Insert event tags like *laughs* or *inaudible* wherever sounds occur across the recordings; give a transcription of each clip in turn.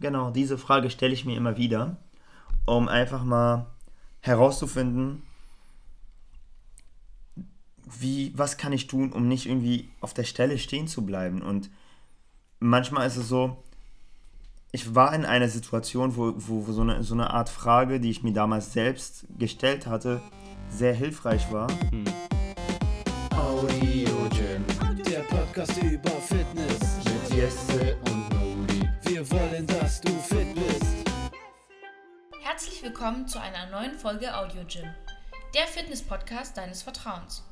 Genau, diese Frage stelle ich mir immer wieder, um einfach mal herauszufinden, wie, was kann ich tun, um nicht irgendwie auf der Stelle stehen zu bleiben. Und manchmal ist es so, ich war in einer Situation, wo, wo, wo so, eine, so eine Art Frage, die ich mir damals selbst gestellt hatte, sehr hilfreich war. Hm. Audio Gym, der Podcast über Fitness mit Jesse und Nuri. Wir wollen, dass du fit bist. Herzlich willkommen zu einer neuen Folge Audio Gym, der Fitness-Podcast deines Vertrauens.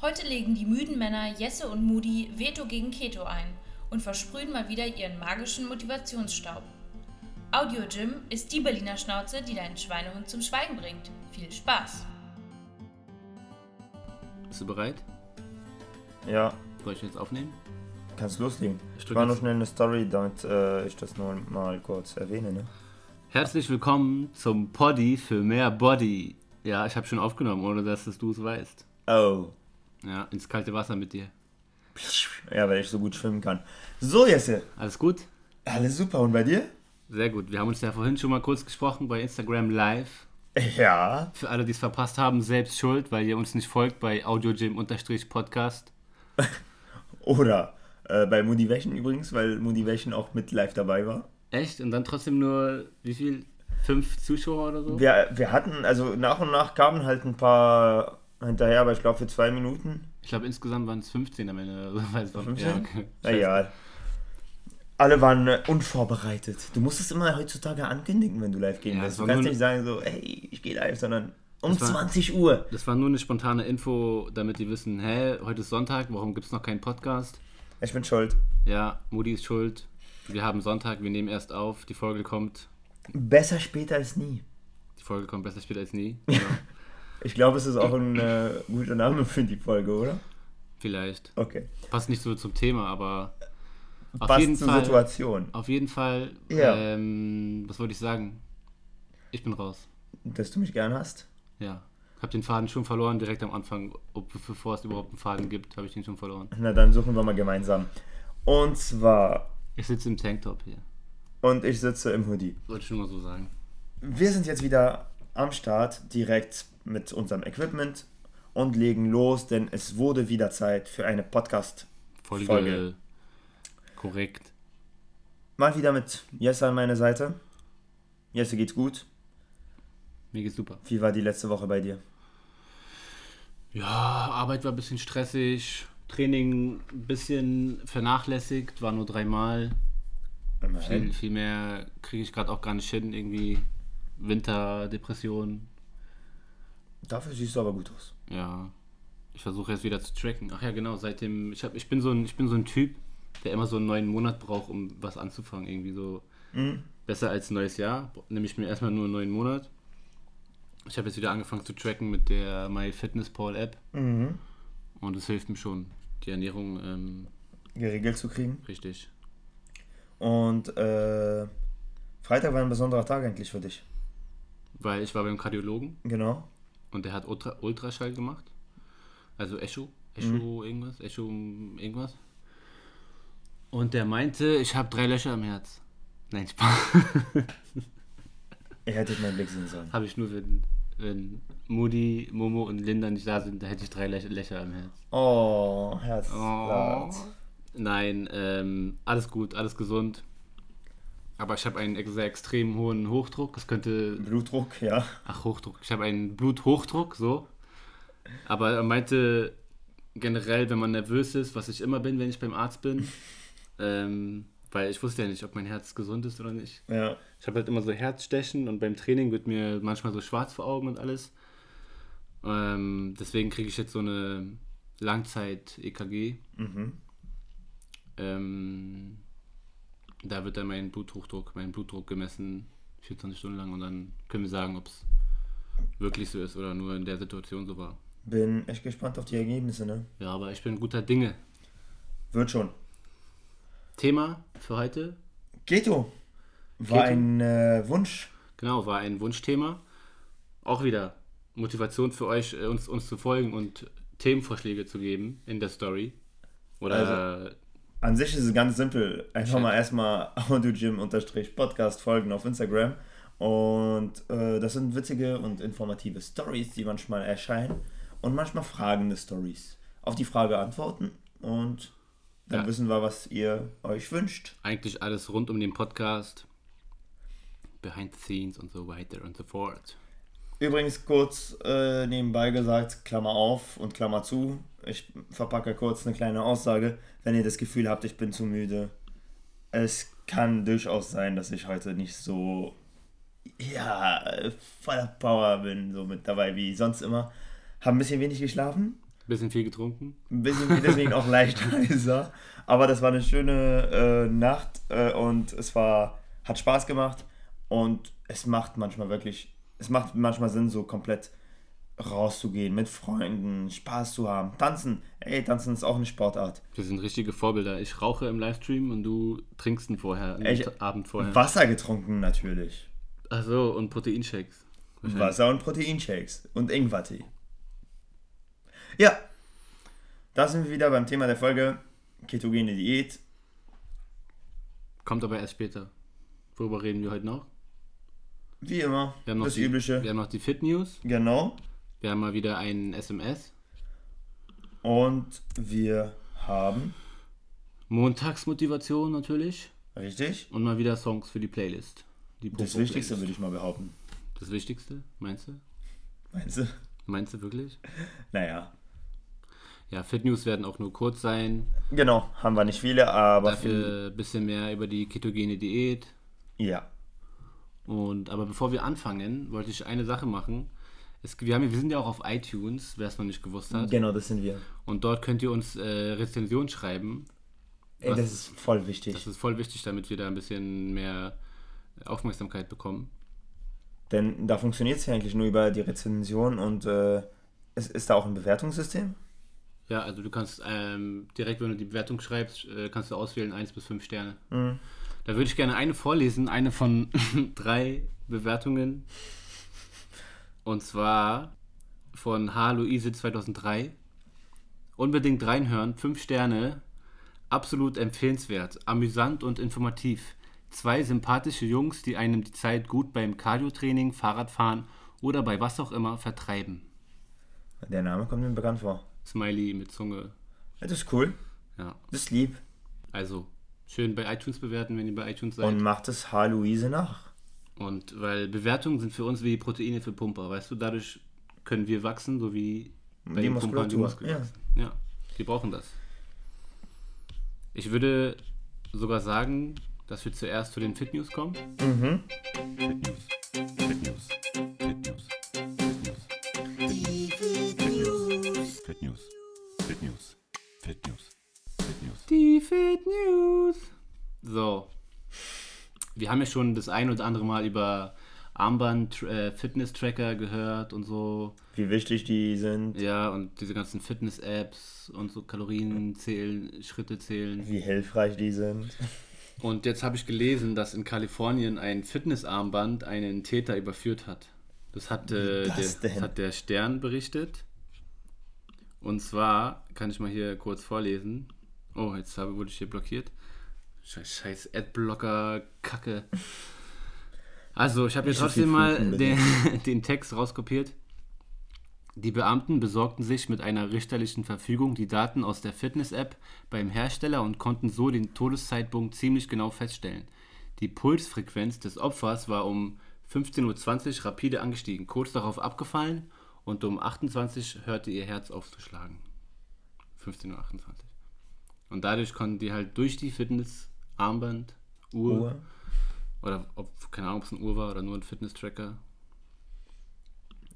Heute legen die müden Männer Jesse und Moody Veto gegen Keto ein und versprühen mal wieder ihren magischen Motivationsstaub. Audio Gym ist die Berliner Schnauze, die deinen Schweinehund zum Schweigen bringt. Viel Spaß! Bist du bereit? Ja. Soll ich jetzt aufnehmen? Kannst loslegen. Ich war nur schnell eine Story, damit äh, ich das nur mal kurz erwähne. Ne? Herzlich willkommen zum Poddy für mehr Body. Ja, ich habe schon aufgenommen, ohne dass du es weißt. Oh. Ja, ins kalte Wasser mit dir. Ja, weil ich so gut schwimmen kann. So, Jesse. Alles gut? Alles super. Und bei dir? Sehr gut. Wir haben uns ja vorhin schon mal kurz gesprochen bei Instagram Live. Ja. Für alle, die es verpasst haben, selbst schuld, weil ihr uns nicht folgt bei AudioGym-Podcast. *laughs* Oder äh, bei Motivation übrigens, weil Motivation auch mit live dabei war. Echt? Und dann trotzdem nur, wie viel? Fünf Zuschauer oder so? Wir, wir hatten, also nach und nach kamen halt ein paar hinterher, aber ich glaube für zwei Minuten. Ich glaube insgesamt waren es 15 am Ende. Also, 15? Ja, okay. Egal. Alle waren äh, unvorbereitet. Du musst es immer heutzutage ankündigen, wenn du live gehen ja, willst. Du kannst nicht sagen so, hey, ich gehe live, sondern um war, 20 Uhr. Das war nur eine spontane Info, damit die wissen, hä, heute ist Sonntag, warum gibt es noch keinen Podcast? Ich bin schuld. Ja, Moody ist schuld. Wir haben Sonntag, wir nehmen erst auf, die Folge kommt. Besser später als nie. Die Folge kommt besser später als nie. Genau. *laughs* Ich glaube, es ist auch ein äh, guter Name für die Folge, oder? Vielleicht. Okay. Passt nicht so zum Thema, aber auf Passt jeden zur Fall, Situation. Auf jeden Fall. Ja. Ähm, was wollte ich sagen? Ich bin raus. Dass du mich gern hast? Ja. Ich habe den Faden schon verloren direkt am Anfang. Ob, bevor es überhaupt einen Faden gibt, habe ich den schon verloren. Na, dann suchen wir mal gemeinsam. Und zwar. Ich sitze im Tanktop hier. Und ich sitze im Hoodie. Wollte ich schon mal so sagen. Wir sind jetzt wieder am Start, direkt mit unserem Equipment und legen los, denn es wurde wieder Zeit für eine Podcast-Folge. Folge. Korrekt. Mal wieder mit Jesse an meiner Seite. Jesse geht's gut. Mir geht's super. Wie war die letzte Woche bei dir? Ja, Arbeit war ein bisschen stressig. Training ein bisschen vernachlässigt, war nur dreimal. Viel, viel mehr kriege ich gerade auch gar nicht hin. Irgendwie Winterdepression. Dafür siehst du aber gut aus. Ja. Ich versuche jetzt wieder zu tracken. Ach ja, genau, seitdem. Ich, hab, ich, bin so ein, ich bin so ein Typ, der immer so einen neuen Monat braucht, um was anzufangen. Irgendwie so. Mhm. Besser als ein neues Jahr. Nehme ich mir erstmal nur einen neuen Monat. Ich habe jetzt wieder angefangen zu tracken mit der MyFitnessPal App. Mhm. Und es hilft mir schon, die Ernährung ähm, geregelt zu kriegen. Richtig. Und äh, Freitag war ein besonderer Tag eigentlich für dich. Weil ich war beim Kardiologen. Genau. Und der hat Ultra Ultraschall gemacht. Also Echo. Echo mhm. irgendwas. Echo irgendwas. Und der meinte, ich habe drei Löcher im Herz. Nein, Spaß. Ihr hättet meinen Blick sehen sollen. Habe ich nur, wenn, wenn Moody, Momo und Linda nicht da sind, da hätte ich drei Löcher im Herz. Oh, Herz. Oh. Nein, ähm, alles gut, alles gesund. Aber ich habe einen sehr extrem hohen Hochdruck. Das könnte. Blutdruck, ja. Ach, Hochdruck. Ich habe einen Bluthochdruck, so. Aber er meinte generell, wenn man nervös ist, was ich immer bin, wenn ich beim Arzt bin, *laughs* ähm, weil ich wusste ja nicht, ob mein Herz gesund ist oder nicht. Ja. Ich habe halt immer so Herzstechen und beim Training wird mir manchmal so schwarz vor Augen und alles. Ähm, deswegen kriege ich jetzt so eine Langzeit-EKG. Mhm. Ähm, da wird dann mein Bluthochdruck, mein Blutdruck gemessen, 24 Stunden lang und dann können wir sagen, ob es wirklich so ist oder nur in der Situation so war. Bin echt gespannt auf die Ergebnisse, ne? Ja, aber ich bin guter Dinge. Wird schon. Thema für heute? Keto. War Keto. ein äh, Wunsch. Genau, war ein Wunschthema. Auch wieder Motivation für euch, äh, uns, uns zu folgen und Themenvorschläge zu geben in der Story. Oder also an sich ist es ganz simpel. Einfach mal erstmal audiogym-podcast folgen auf Instagram. Und äh, das sind witzige und informative Stories, die manchmal erscheinen. Und manchmal fragende Stories. Auf die Frage antworten und dann Ja. wissen wir, was ihr euch wünscht. Eigentlich alles rund um den Podcast. Behind the scenes und so weiter und so fort. Übrigens kurz äh, nebenbei gesagt, Klammer auf und Klammer zu. Ich verpacke kurz eine kleine Aussage. Wenn ihr das Gefühl habt, ich bin zu müde, es kann durchaus sein, dass ich heute nicht so ja, voller Power bin, so mit dabei wie sonst immer. Habe ein bisschen wenig geschlafen, Bisschen viel getrunken. ein bisschen deswegen auch leicht *laughs* heiser. Aber das war eine schöne äh, Nacht äh, und es war, hat Spaß gemacht und es macht manchmal wirklich, es macht manchmal Sinn, so komplett rauszugehen, mit Freunden, Spaß zu haben. Tanzen, ey, tanzen ist auch eine Sportart. Wir sind richtige Vorbilder. Ich rauche im Livestream und du trinkst ihn vorher, Ich- Abend vorher. Wasser getrunken natürlich. Achso, und Proteinshakes. Wasser und Proteinshakes und Ingwertee. Ja, da sind wir wieder beim Thema der Folge ketogene Diät. Kommt aber erst später. Worüber reden wir heute noch? Wie immer, Wir haben noch das die, Übliche. Wir haben noch die Fit News. Genau. Wir haben mal wieder ein SMS. Und wir haben, Montagsmotivation natürlich. richtig, Und mal wieder Songs für die Playlist. Die das. Wichtigste würde ich mal behaupten. Das Wichtigste, meinst du? Meinst du? Meinst du wirklich? Naja. Ja, Fit News werden auch nur kurz sein. Genau, haben wir nicht viele, aber Dafür ein bisschen mehr über die ketogene Diät. ja. Und aber bevor wir anfangen, wollte ich eine Sache machen. Es, wir, haben, wir sind ja auch auf iTunes, wer es noch nicht gewusst hat. Genau, das sind wir. Und dort könnt ihr uns äh, Rezension schreiben. Ey, das ist voll wichtig. Das ist voll wichtig, damit wir da ein bisschen mehr Aufmerksamkeit bekommen. Denn da funktioniert es ja eigentlich nur über die Rezension und äh, ist, ist da auch ein Bewertungssystem? Ja, also du kannst ähm, direkt, wenn du die Bewertung schreibst, äh, kannst du auswählen 1 bis 5 Sterne. Mhm. Da würde ich gerne eine vorlesen, eine von *laughs* drei Bewertungen. Und zwar von H. Luise 2003. Unbedingt reinhören, 5 Sterne. Absolut empfehlenswert, amüsant und informativ. Zwei sympathische Jungs, die einem die Zeit gut beim Cardiotraining, Fahrradfahren oder bei was auch immer vertreiben. Der Name kommt mir bekannt vor. Smiley mit Zunge. Ja, das ist cool. Ja, Das ist lieb. also schön bei iTunes bewerten, wenn ihr bei iTunes seid. Und macht es H. Luise nach. Und weil Bewertungen sind für uns wie Proteine für Pumper, weißt du, dadurch können wir wachsen, so wie bei Die Pumpern die Muskulatur, Muskeln wachsen. Ja, die brauchen das. Ich würde sogar sagen, dass wir zuerst zu den Fit News kommen. Mhm. Fit News. Fit News. Fit News. Fit News. Fit News. Fit News. Die Fit News. So. Wir haben ja schon das ein oder andere Mal über Armband, äh, Fitness-Tracker gehört und so. Wie wichtig die sind, Ja, und diese ganzen Fitness-Apps und so Kalorien zählen, Schritte zählen. wie hilfreich die sind. Und jetzt habe ich gelesen, dass in Kalifornien ein Fitnessarmband einen Täter überführt hat. Das hat, äh, der, das hat der Stern berichtet. Und zwar, kann ich mal hier kurz vorlesen. Oh, jetzt habe, wurde ich hier blockiert. Scheiß, scheiß Adblocker, Kacke. Also, ich habe viel trotzdem mal den, *laughs* den Text rauskopiert. Die Beamten besorgten sich mit einer richterlichen Verfügung die Daten aus der Fitness-App beim Hersteller und konnten so den Todeszeitpunkt ziemlich genau feststellen. Die Pulsfrequenz des Opfers war um 15.20 Uhr rapide angestiegen, kurz darauf abgefallen und um 28 Uhr hörte ihr Herz auf zu schlagen. 15.28 Uhr. Und dadurch konnten die halt durch die Fitness-Armband, Uhr, Uhr. oder ob, keine Ahnung, ob es eine Uhr war oder nur ein Fitness-Tracker,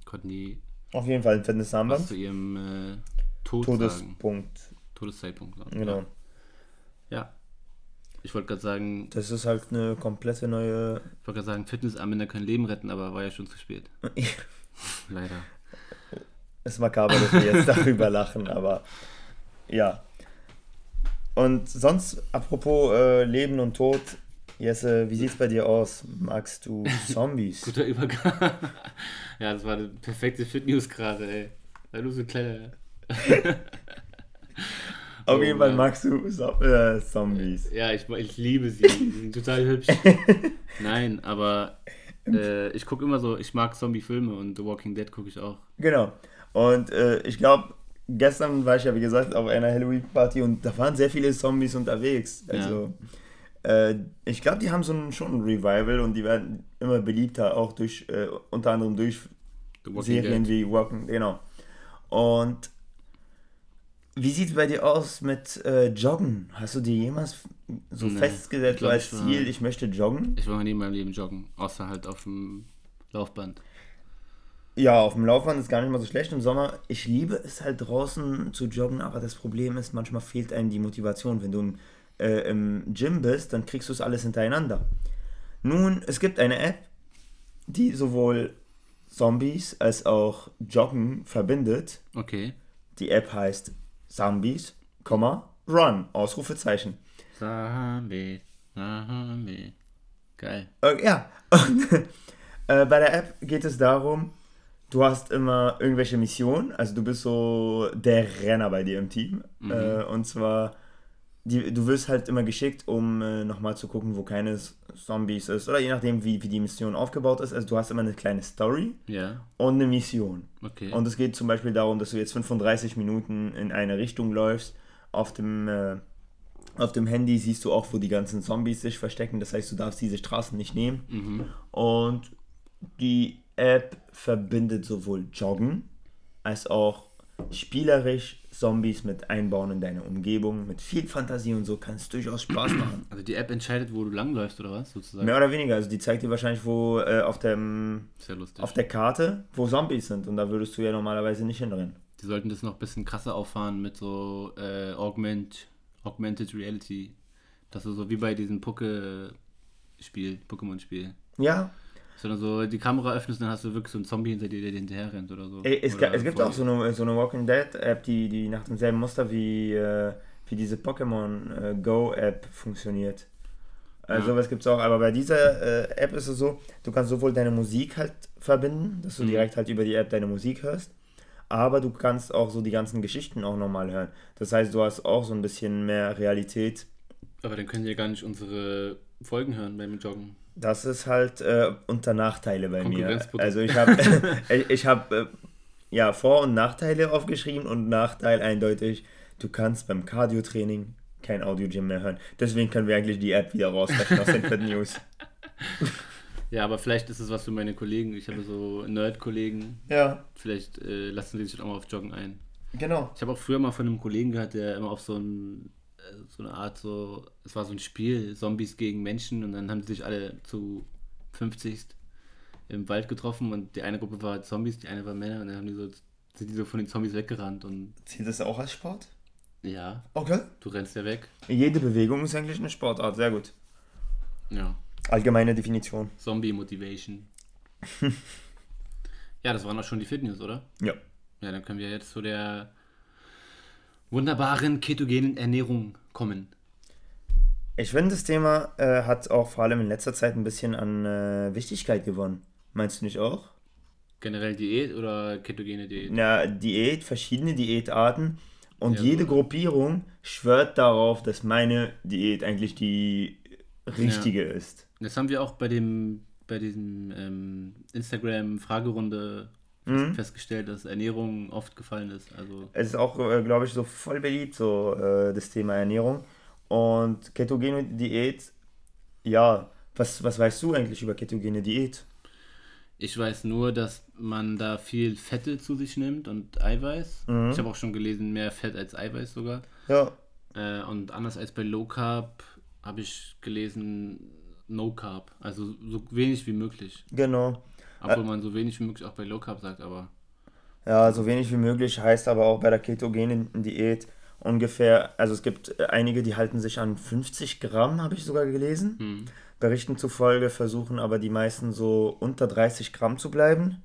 konnten die Auf jeden Fall ein Fitnessarmband. zu ihrem äh, Tod sagen. Todespunkt. Todeszeitpunkt. sagen. Genau. Ja. ja. Ich wollte gerade sagen, Das ist halt eine komplette neue. ich wollte gerade sagen, Fitnessanwender können Leben retten, aber war ja schon zu spät. *laughs* Leider. Es ist makaber, dass wir jetzt *laughs* darüber lachen, aber ja. Und sonst, apropos äh, Leben und Tod, Jesse, wie sieht's bei dir aus? Magst du *laughs* Zombies? Guter Übergang. *laughs* ja, das war eine perfekte Fit News gerade, ey. Weil du so ein kleiner. Auf oh, jeden Fall magst du äh, Zombies. Ja, ich, ich liebe sie. Die sind total hübsch. Nein, aber äh, ich gucke immer so, ich mag Zombie-Filme und The Walking Dead gucke ich auch. Genau. Und äh, ich glaube, gestern war ich ja, wie gesagt, auf einer Halloween-Party und da waren sehr viele Zombies unterwegs. Also, ja. äh, ich glaube, die haben so ein, schon ein Revival und die werden immer beliebter, auch durch, äh, unter anderem durch Serien Dead. wie Walking, genau. Und wie sieht es bei dir aus mit äh, Joggen? Hast du dir jemals so nee, festgesetzt glaub, als Ziel, ich möchte joggen? Ich war nie in meinem Leben joggen, außer halt auf dem Laufband. Ja, auf dem Laufband ist gar nicht mal so schlecht im Sommer. Ich liebe es halt draußen zu joggen, aber das Problem ist, manchmal fehlt einem die Motivation. Wenn du im, äh, im Gym bist, dann kriegst du es alles hintereinander. Nun, es gibt eine App, die sowohl Zombies als auch Joggen verbindet. Okay. Die App heißt Zombies, Run, Ausrufezeichen. Zombie, Zombie. Geil. Okay, ja. *laughs* Und, äh, bei der App geht es darum, du hast immer irgendwelche Missionen. Also du bist so der Renner bei dir im Team. Mhm. Äh, und zwar die, du wirst halt immer geschickt, um äh, nochmal zu gucken, wo keine Zombies ist. Oder je nachdem, wie, wie die Mission aufgebaut ist. Also du hast immer eine kleine Story yeah. und eine Mission. Okay. Und es geht zum Beispiel darum, dass du jetzt 35 Minuten in eine Richtung läufst. Auf dem, äh, auf dem Handy siehst du auch, wo die ganzen Zombies sich verstecken. Das heißt, du darfst diese Straßen nicht nehmen. Mhm. Und die App verbindet sowohl Joggen als auch spielerisch Zombies mit einbauen in deine Umgebung, mit viel Fantasie und so kann es durchaus Spaß machen. *clears throat* Also die App entscheidet, wo du langläufst oder was sozusagen? Mehr oder weniger, also die zeigt dir wahrscheinlich, wo äh, auf, dem, auf der Karte, wo Zombies sind und da würdest du ja normalerweise nicht hinrennen. Die sollten das noch ein bisschen krasser auffahren mit so äh, Augment, Augmented Reality. Das ist so wie bei diesem Poke-Spiel, Pokémon-Spiel. Ja, sondern so die Kamera öffnest, dann hast du wirklich so einen Zombie hinter dir, der hinterher rennt oder so. Ey, es, oder es gibt auch so eine, so eine Walking Dead App, die, die nach demselben Muster wie, äh, wie diese Pokémon äh, Go App funktioniert. Also ja. sowas gibt es auch, aber bei dieser äh, App ist es so, du kannst sowohl deine Musik halt verbinden, dass du mhm. direkt halt über die App deine Musik hörst, aber du kannst auch so die ganzen Geschichten auch nochmal hören. Das heißt, du hast auch so ein bisschen mehr Realität. Aber dann können wir gar nicht unsere Folgen hören beim Joggen. Das ist halt äh, unter Nachteile bei mir. Also ich habe *laughs* *laughs* ich hab, äh, ja Vor- und Nachteile aufgeschrieben und Nachteil eindeutig, du kannst beim Cardio-Training kein Audio-Gym mehr hören. Deswegen können wir eigentlich die App wieder rausrechnen aus den Fed News. *laughs* Ja, aber vielleicht ist es was für meine Kollegen. Ich habe so Nerd-Kollegen. Ja. Vielleicht äh, lassen sie sich auch mal auf Joggen ein. Genau. Ich habe auch früher mal von einem Kollegen gehört, der immer auf so ein so eine Art so, es war so ein Spiel, Zombies gegen Menschen und dann haben sie sich alle zu 50 im Wald getroffen und die eine Gruppe war Zombies, die eine war Männer und dann haben die so, sind die so von den Zombies weggerannt und. Zählt das auch als Sport? Ja. Okay. Du rennst ja weg. Jede Bewegung ist eigentlich eine Sportart, sehr gut. Ja. Allgemeine Definition. Zombie Motivation. *laughs* ja, das waren auch schon die Fitness, oder? Ja. Ja, dann können wir jetzt zu der wunderbaren ketogenen Ernährung kommen? Ich finde, das Thema äh, hat auch vor allem in letzter Zeit ein bisschen an äh, Wichtigkeit gewonnen. Meinst du nicht auch? Generell Diät oder ketogene Diät? Na, Diät, verschiedene Diätarten. Und ja, jede so. Gruppierung schwört darauf, dass meine Diät eigentlich die richtige ja. ist. Das haben wir auch bei dem bei diesem ähm, Instagram-Fragerunde mhm. festgestellt, dass Ernährung oft gefallen ist. Also es ist auch, äh, glaube ich, so voll beliebt, so äh, das Thema Ernährung. Und ketogene Diät, ja, was, was weißt du eigentlich über ketogene Diät? Ich weiß nur, dass man da viel Fette zu sich nimmt und Eiweiß. Mhm. Ich habe auch schon gelesen, mehr Fett als Eiweiß sogar. Ja. Äh, und anders als bei Low Carb habe ich gelesen, No Carb. Also so wenig wie möglich. Genau. Obwohl man so wenig wie möglich auch bei Low Carb sagt, aber. Ja, so wenig wie möglich heißt aber auch bei der ketogenen Diät ungefähr, also es gibt einige, die halten sich an 50 Gramm, habe ich sogar gelesen. Hm. Berichten zufolge versuchen aber die meisten so unter 30 Gramm zu bleiben.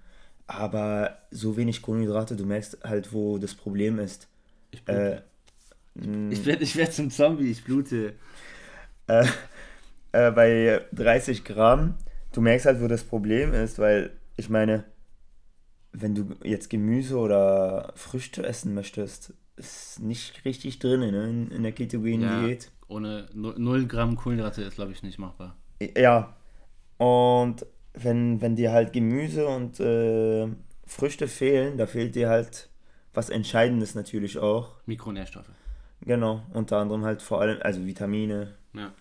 Aber so wenig Kohlenhydrate, du merkst halt, wo das Problem ist. Ich blute. Äh, ich werde ich werd zum Zombie, ich blute. Äh, äh, bei 30 Gramm du merkst halt, wo das Problem ist, weil ich meine, wenn du jetzt Gemüse oder Früchte essen möchtest, ist nicht richtig drin ne, in, in der ketogenen Ja, Diät. ohne 0 Gramm Kohlenhydrate ist, glaube ich, nicht machbar. Ja. Und wenn, wenn dir halt Gemüse und äh, Früchte fehlen, da fehlt dir halt was Entscheidendes natürlich auch. Mikronährstoffe. Genau, unter anderem halt vor allem, also Vitamine. Ja.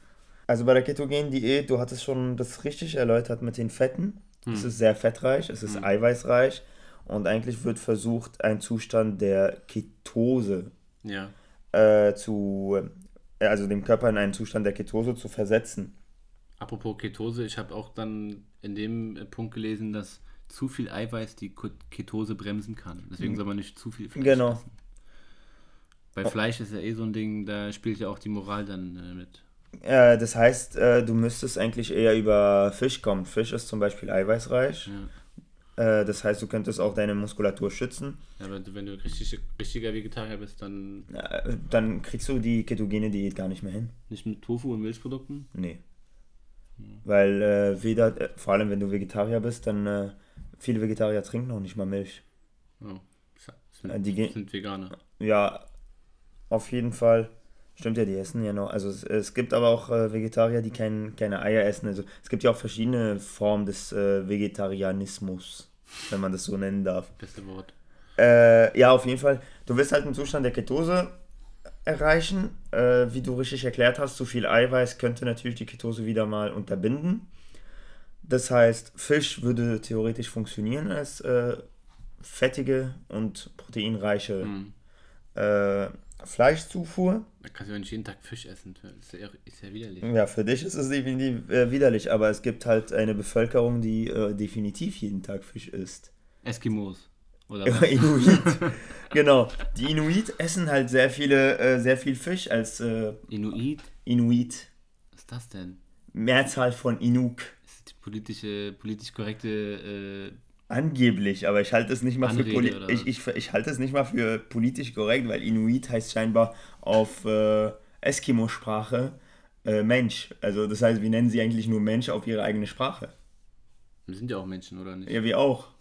Also bei der ketogenen Diät, du hattest schon das richtig erläutert mit den Fetten. Es ist sehr fettreich, es ist eiweißreich und eigentlich wird versucht, einen Zustand der Ketose Ja. äh, zu, äh, also dem Körper in einen Zustand der Ketose zu versetzen. Apropos Ketose, ich habe auch dann in dem äh, Punkt gelesen, dass zu viel Eiweiß die Ketose bremsen kann. Deswegen soll man nicht zu viel Fleisch Genau. essen. Bei Fleisch ist ja eh so ein Ding, da spielt ja auch die Moral dann äh, mit. Äh, das heißt, äh, du müsstest eigentlich eher über Fisch kommen. Fisch ist zum Beispiel eiweißreich. Äh, das heißt, du könntest auch deine Muskulatur schützen. Ja, aber wenn du richtig, richtiger Vegetarier bist, dann dann kriegst du die ketogene Diät gar nicht mehr hin. nicht mit Tofu und Milchprodukten. Nee. Weil äh, weder, äh, vor allem wenn du Vegetarier bist, dann äh, viele Vegetarier trinken auch nicht mal Milch. Oh, sind, Äh, die gehen- sind Veganer. Ja, auf jeden Fall. Stimmt ja, die essen ja noch. Also es, es gibt aber auch äh, Vegetarier, die kein, keine Eier essen. Also es gibt ja auch verschiedene Formen des äh, Vegetarianismus, wenn man das so nennen darf. Beste Wort. Äh, ja, auf jeden Fall. Du wirst halt einen Zustand der Ketose erreichen. Äh, wie du richtig erklärt hast, zu viel Eiweiß könnte natürlich die Ketose wieder mal unterbinden. Das heißt, Fisch würde theoretisch funktionieren als äh, fettige und proteinreiche Hm. Äh, Fleischzufuhr. Da kannst du ja nicht jeden Tag Fisch essen. Das ist ja, ist ja widerlich. Ja, für dich ist es definitiv äh, widerlich, aber es gibt halt eine Bevölkerung, die äh, definitiv jeden Tag Fisch isst. Eskimos. Oder *laughs* was? Inuit. *laughs* genau. Die Inuit essen halt sehr viele, äh, sehr viel Fisch als äh, Inuit? Inuit. Was ist das denn? Mehrzahl von Inuk. Das ist die politische, politisch korrekte. Angeblich, aber ich halte es nicht mal für Anrede, oder ich, ich, ich halte es nicht mal für politisch korrekt, weil Inuit heißt scheinbar auf äh, Eskimo-Sprache äh, Mensch. Also das heißt, wir nennen sie eigentlich nur Mensch auf ihre eigene Sprache. wir sind ja auch Menschen, oder nicht? Ja, wir auch. *laughs*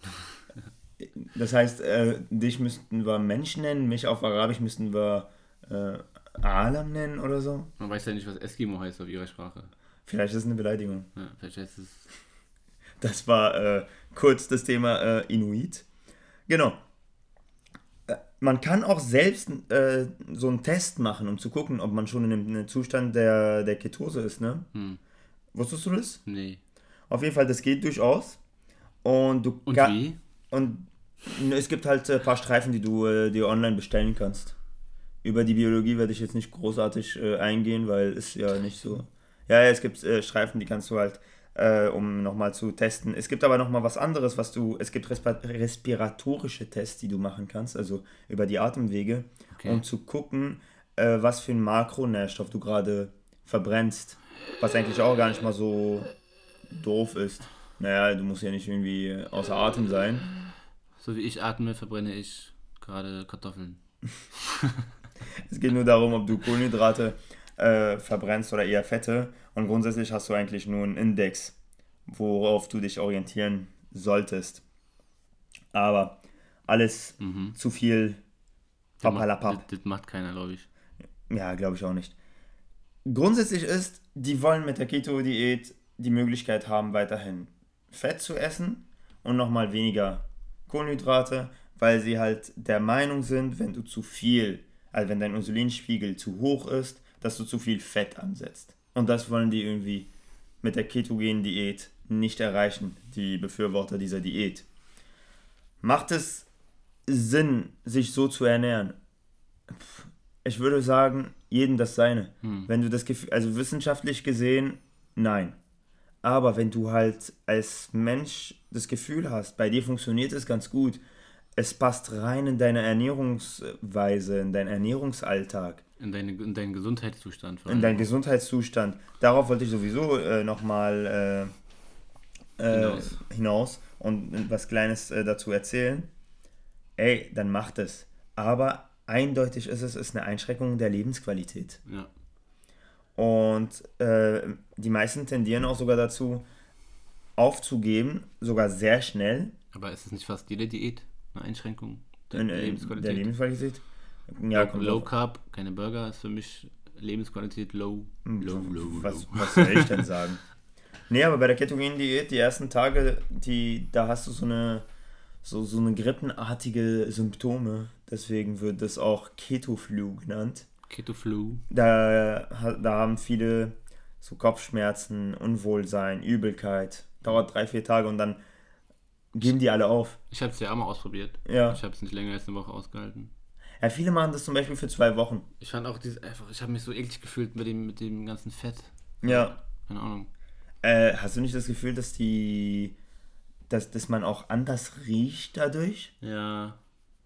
Das heißt, äh, dich müssten wir Mensch nennen, mich auf Arabisch müssten wir äh, Alam nennen oder so. Man weiß ja nicht, was Eskimo heißt auf ihrer Sprache. Vielleicht ist es eine Beleidigung. Ja, vielleicht heißt es. Das war äh, kurz das Thema äh, Inuit. Genau. Äh, Man kann auch selbst äh, so einen Test machen, um zu gucken, ob man schon in einem, in einem Zustand der, der Ketose ist. Ne? Hm. Wusstest du das? Nee. Auf jeden Fall, das geht durchaus. Und du Und wie? Und es gibt halt ein paar Streifen, die du äh, dir online bestellen kannst. Über die Biologie werde ich jetzt nicht großartig äh, eingehen, weil es ja nicht so. Ja, ja es gibt äh, Streifen, die kannst du halt, äh, um nochmal zu testen. Es gibt aber nochmal was anderes, was du. Es gibt respa- respiratorische Tests, die du machen kannst, also über die Atemwege, Okay. um zu gucken, äh, was für einen Makronährstoff du gerade verbrennst. Was eigentlich auch gar nicht mal so doof ist. Naja, du musst ja nicht irgendwie außer Atem sein. So wie ich atme, verbrenne ich gerade Kartoffeln. *laughs* Es geht nur darum, ob du Kohlenhydrate äh, verbrennst oder eher Fette. Und grundsätzlich hast du eigentlich nur einen Index, worauf du dich orientieren solltest. Aber alles Mhm. zu viel Papalapap. das, das macht keiner, glaube ich. Ja, glaube ich auch nicht. Grundsätzlich ist, die wollen mit der Keto-Diät die Möglichkeit haben, weiterhin Fett zu essen und nochmal weniger Kohlenhydrate, weil sie halt der Meinung sind, wenn du zu viel, also wenn dein Insulinspiegel zu hoch ist, dass du zu viel Fett ansetzt. Und das wollen die irgendwie mit der ketogenen Diät nicht erreichen, die Befürworter dieser Diät. Macht es Sinn, sich so zu ernähren? Ich würde sagen, jeden das seine. Wenn du das Gefühl, also wissenschaftlich gesehen, nein. Aber wenn du halt als Mensch das Gefühl hast, bei dir funktioniert es ganz gut, es passt rein in deine Ernährungsweise, in deinen Ernährungsalltag, In, deine, in deinen Gesundheitszustand. in deinen Gesundheitszustand. Darauf wollte ich sowieso äh, nochmal äh, äh, Hinaus. hinaus. und was Kleines äh, dazu erzählen. Ey, dann macht es. Aber eindeutig ist es, ist eine Einschränkung der Lebensqualität. Ja. Und äh, die meisten tendieren auch sogar dazu, aufzugeben, sogar sehr schnell Aber ist es nicht fast jede Diät eine Einschränkung der in, in Lebensqualität? der Lebensqualität. Ja, low, kommt low drauf. Carb, keine Burger, ist für mich Lebensqualität low. Low, low, Hm, Was, low. was soll ich denn *laughs* sagen? Nee, aber bei der ketogenen Diät, die ersten Tage, die, da hast du so eine, so, so eine grippenartige Symptome. Deswegen wird das auch Keto-Flu genannt. Keto Flu. Da, da haben viele so Kopfschmerzen, Unwohlsein, Übelkeit. Dauert drei, vier Tage und dann geben die alle auf. Ich habe es ja auch mal ausprobiert. Ja. Ich habe es nicht länger als eine Woche ausgehalten. Ja, viele machen das zum Beispiel für zwei Wochen. Ich fand auch dieses einfach, ich habe mich so eklig gefühlt mit dem, mit dem ganzen Fett. Ja. Keine Ahnung. Äh, hast du nicht das Gefühl, dass die, dass, dass man auch anders riecht dadurch? Ja.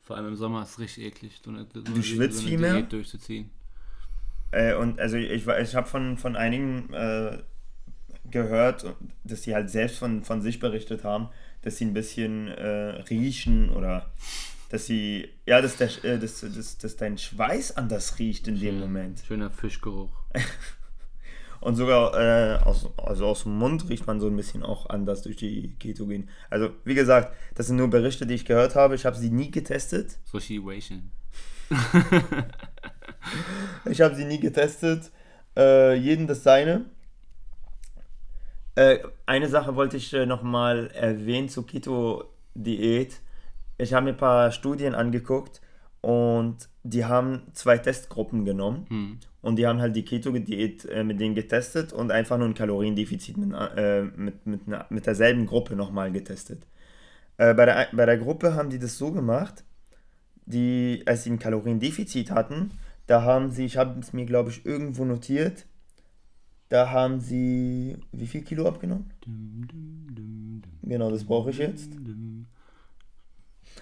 Vor allem im Sommer ist es richtig eklig. So eine, so Du schwitzt so viel mehr? Diät durchzuziehen. Äh, und also ich, ich habe von, von einigen äh, gehört, dass sie halt selbst von, von sich berichtet haben, dass sie ein bisschen äh, riechen oder dass sie, ja, dass, der, äh, dass, dass, dass dein Schweiß anders riecht in dem Moment. Schöner Fischgeruch. *laughs* Und sogar äh, aus, also aus dem Mund riecht man so ein bisschen auch anders durch die Ketogen. Also wie gesagt, das sind nur Berichte, die ich gehört habe. Ich habe sie nie getestet. Situation. *laughs* Ich habe sie nie getestet. Äh, jeden das seine. Äh, eine Sache wollte ich äh, nochmal erwähnen zur Keto-Diät. Ich habe mir ein paar Studien angeguckt und die haben zwei Testgruppen genommen. Hm. Und die haben halt die Keto-Diät äh, mit denen getestet und einfach nur ein Kaloriendefizit mit, äh, mit, mit, einer- mit derselben Gruppe nochmal getestet. Äh, bei, der, bei der Gruppe haben die das so gemacht, die, als sie ein Kaloriendefizit hatten, da haben sie, ich habe es mir glaube ich irgendwo notiert, da haben sie wie viel Kilo abgenommen? Genau, das brauche ich jetzt.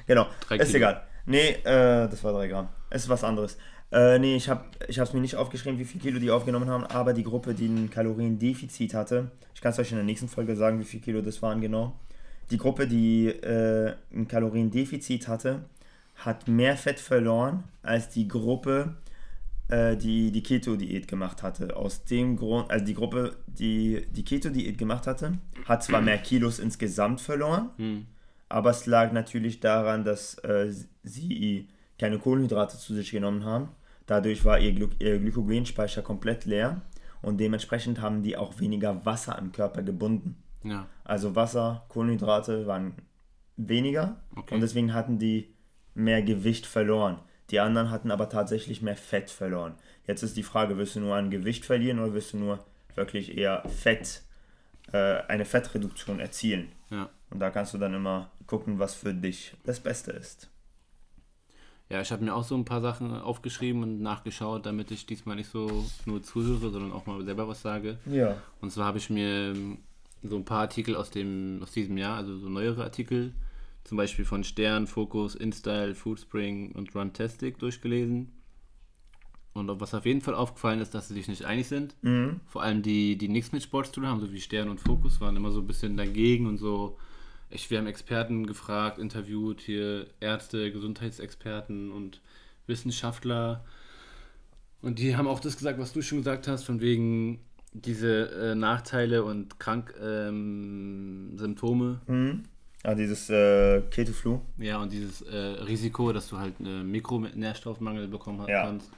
Genau, ist egal. Nee, äh, das war 3 Gramm. Ist was anderes. Äh, nee, ich habe es mir nicht aufgeschrieben, wie viel Kilo die aufgenommen haben, aber die Gruppe, die ein Kaloriendefizit hatte, ich kann es euch in der nächsten Folge sagen, wie viel Kilo das waren genau. Die Gruppe, die äh, ein Kaloriendefizit hatte, hat mehr Fett verloren als die Gruppe, äh, die die Keto-Diät gemacht hatte. Aus dem Grund, also die Gruppe, die die Keto-Diät gemacht hatte, hat zwar mehr Kilos insgesamt verloren, Hm. Aber es lag natürlich daran, dass äh, sie keine Kohlenhydrate zu sich genommen haben. Dadurch war ihr, Gly ihr Glykogenspeicher komplett leer und dementsprechend haben die auch weniger Wasser im Körper gebunden. Ja. Also Wasser, Kohlenhydrate waren weniger Okay. und deswegen hatten die mehr Gewicht verloren. Die anderen hatten aber tatsächlich mehr Fett verloren. Jetzt ist die Frage, willst du nur an Gewicht verlieren oder willst du nur wirklich eher Fett, äh, eine Fettreduktion erzielen? Ja. Und da kannst du dann immer gucken, was für dich das Beste ist. Ja, ich habe mir auch so ein paar Sachen aufgeschrieben und nachgeschaut, damit ich diesmal nicht so nur zuhöre, sondern auch mal selber was sage. Ja. Und zwar habe ich mir ähm, so ein paar Artikel aus, dem, aus diesem Jahr, also so neuere Artikel, zum Beispiel von Stern, Focus, InStyle, Foodspring und Runtastic durchgelesen. Und was auf jeden Fall aufgefallen ist, dass sie sich nicht einig sind. Mhm. Vor allem die, die nichts mit Sport zu tun haben, so wie Stern und Focus, waren immer so ein bisschen dagegen und so. Ich, wir haben Experten gefragt, interviewt, hier Ärzte, Gesundheitsexperten und Wissenschaftler. Und die haben auch das gesagt, was du schon gesagt hast, von wegen diese äh, Nachteile und Kranksymptome. Ähm. Mhm. Ah, dieses äh, Keto-Flu. Ja, und dieses äh, Risiko, dass du halt einen Mikronährstoffmangel bekommen hast, Ja. kannst.